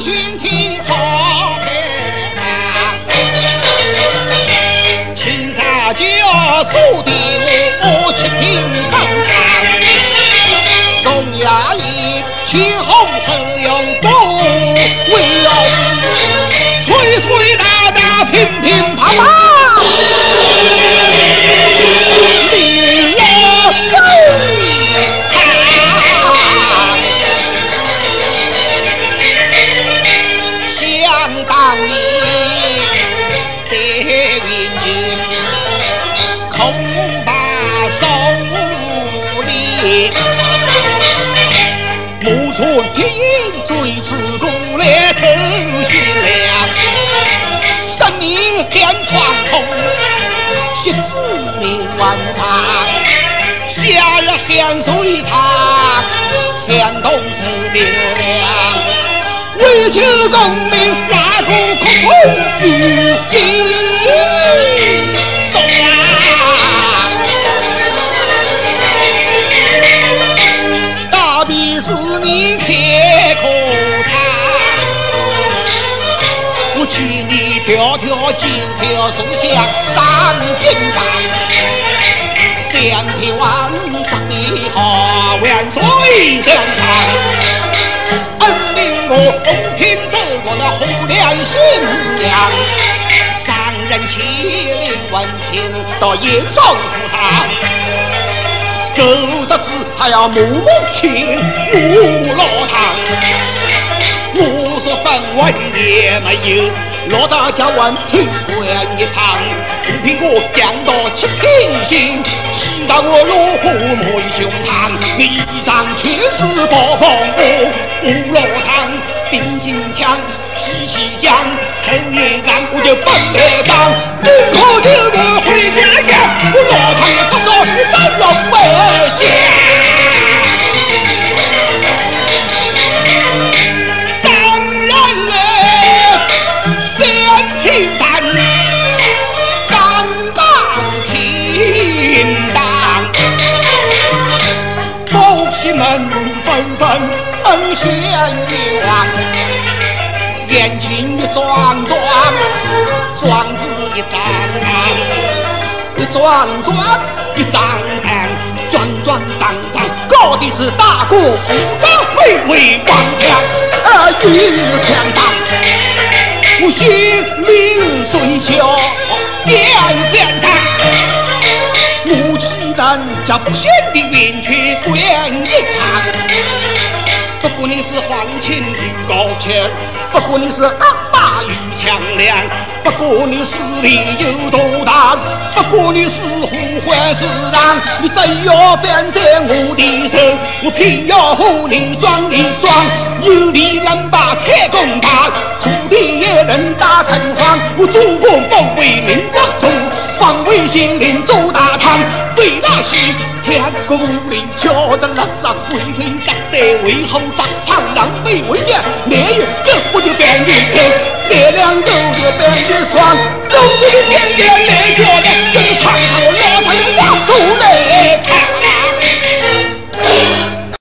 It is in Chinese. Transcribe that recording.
寻听好开，青纱轿坐的我七品正堂，众衙役青红头用刀威龙，吹吹打打乒乒乓乓。当年在云军，恐怕手里。木村铁影最次攻略透心凉，生命天窗空，惜子命万丈。夏日寒水塘，天东是流量。为求功名，哪个可从于一送啊？大比是你铁可长，我请你跳跳金条树下三金棒，三条万丈的好万岁相长。我奉凭着我那红脸新娘，三人七令闻听到严嵩府上，狗得子还要母母亲母老堂，我说分文也没有，老早叫闻听官一趟，不凭我讲到七品星，气到我落火满胸膛，你仗全是暴风我。五罗堂，兵金枪，西西江，趁夜暗我就奔来当，宁可就我回家乡，我罗堂也不说你怎么不想？三人来，三天战，刚刚停当，报喜们纷纷。恩显冤，眼睛一壮壮，壮子一张张，一壮壮一张张，壮壮张张，搞的是大哥虎爪飞为王强，儿一强大，我心命虽小，变变长，母亲人家不贤的冤屈滚一趟。不过你是皇亲与高强，不过你是阿爸与强梁，不过你势力有多大，不过你是呼唤市长，你只要反在我的手，我偏要和你装一装。有理能把天公打，土地也能打城隍。我主公保卫民族中，防卫心灵做大对那些天公灵敲着垃圾，为天隔代为后长长狼狈为奸，烈日哥我就变一天，烈两头就变一双，龙的变变烈。